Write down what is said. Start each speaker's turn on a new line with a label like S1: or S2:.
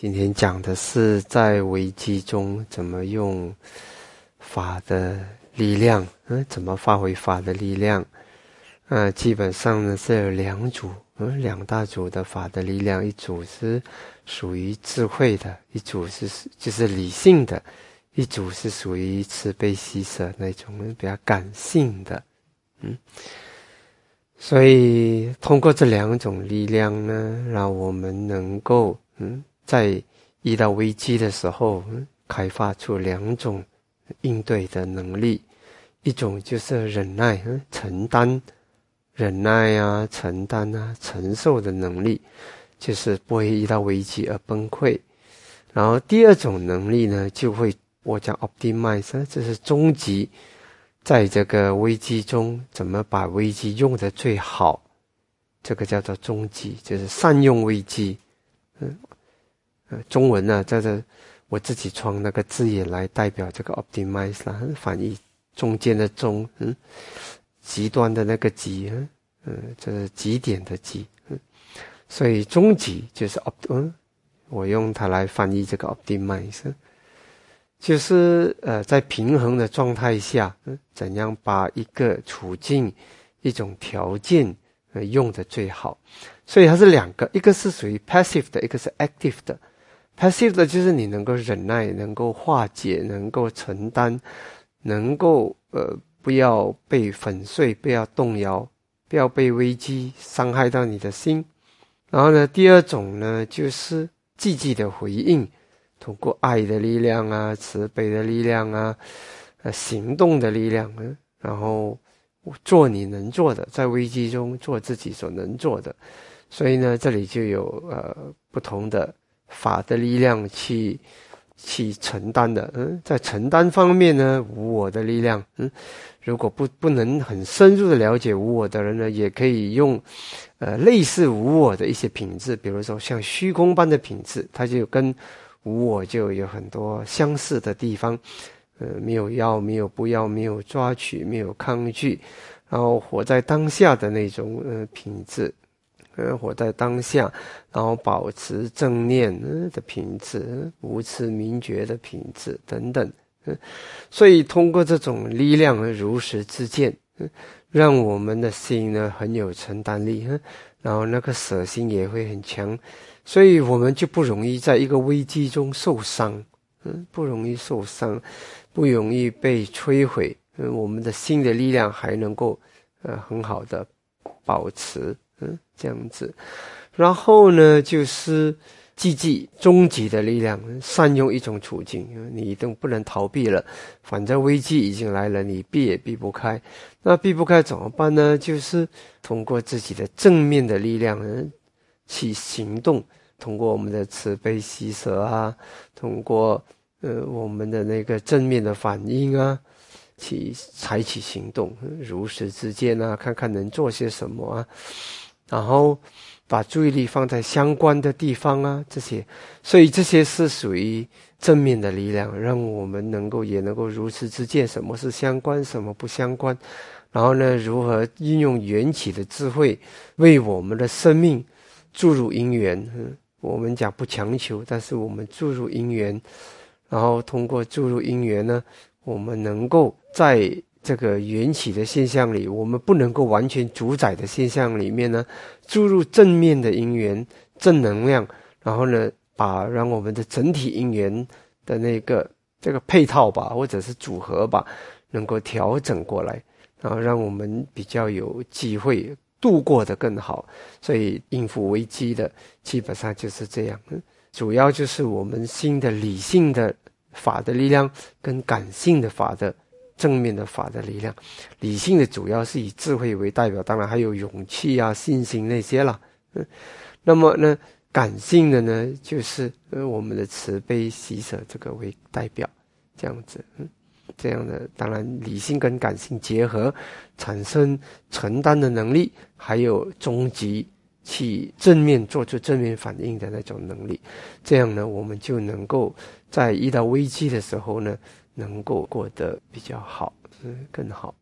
S1: 今天讲的是在危机中怎么用法的力量，嗯，怎么发挥法的力量？呃，基本上呢是有两组，嗯，两大组的法的力量，一组是属于智慧的，一组是就是理性的，一组是属于慈悲喜舍那种比较感性的，嗯。所以通过这两种力量呢，让我们能够，嗯。在遇到危机的时候，开发出两种应对的能力，一种就是忍耐、承担、忍耐啊、承担啊、承受的能力，就是不会遇到危机而崩溃。然后第二种能力呢，就会我讲 optimize，这是终极，在这个危机中怎么把危机用的最好，这个叫做终极，就是善用危机，嗯。呃，中文呢，在这我自己创那个字眼来代表这个 optimize 啦，翻译中间的中，嗯，极端的那个极，嗯，这是极点的极，嗯，所以终极就是 opt，嗯，我用它来翻译这个 optimize，就是呃，在平衡的状态下，嗯，怎样把一个处境、一种条件用的最好，所以它是两个，一个是属于 passive 的，一个是 active 的。Passive 的就是你能够忍耐，能够化解，能够承担，能够呃不要被粉碎，不要动摇，不要被危机伤害到你的心。然后呢，第二种呢就是积极的回应，通过爱的力量啊、慈悲的力量啊、呃行动的力量，嗯，然后做你能做的，在危机中做自己所能做的。所以呢，这里就有呃不同的。法的力量去去承担的，嗯，在承担方面呢，无我的力量，嗯，如果不不能很深入的了解无我的人呢，也可以用，呃，类似无我的一些品质，比如说像虚空般的品质，它就跟无我就有很多相似的地方，呃，没有要，没有不要，没有抓取，没有抗拒，然后活在当下的那种呃品质。呃，活在当下，然后保持正念的品质，无痴明觉的品质等等。所以通过这种力量如实自见，让我们的心呢很有承担力，然后那个舍心也会很强，所以我们就不容易在一个危机中受伤，嗯，不容易受伤，不容易被摧毁，嗯，我们的心的力量还能够呃很好的保持。嗯，这样子，然后呢，就是积极终极的力量，善用一种处境，你都不能逃避了，反正危机已经来了，你避也避不开。那避不开怎么办呢？就是通过自己的正面的力量去行动，通过我们的慈悲喜舍啊，通过呃我们的那个正面的反应啊，去采取行动，如实之见啊，看看能做些什么啊。然后把注意力放在相关的地方啊，这些，所以这些是属于正面的力量，让我们能够也能够如实之见什么是相关，什么不相关。然后呢，如何运用缘起的智慧，为我们的生命注入因缘？嗯，我们讲不强求，但是我们注入因缘，然后通过注入因缘呢，我们能够在。这个缘起的现象里，我们不能够完全主宰的现象里面呢，注入正面的因缘、正能量，然后呢，把让我们的整体因缘的那个这个配套吧，或者是组合吧，能够调整过来，然后让我们比较有机会度过的更好。所以应付危机的基本上就是这样，主要就是我们新的理性的法的力量跟感性的法的。正面的法的力量，理性的主要是以智慧为代表，当然还有勇气啊、信心那些了。嗯，那么呢，感性的呢，就是呃我们的慈悲喜舍这个为代表，这样子。嗯，这样的当然理性跟感性结合，产生承担的能力，还有终极去正面做出正面反应的那种能力。这样呢，我们就能够在遇到危机的时候呢。能够过得比较好，嗯，更好。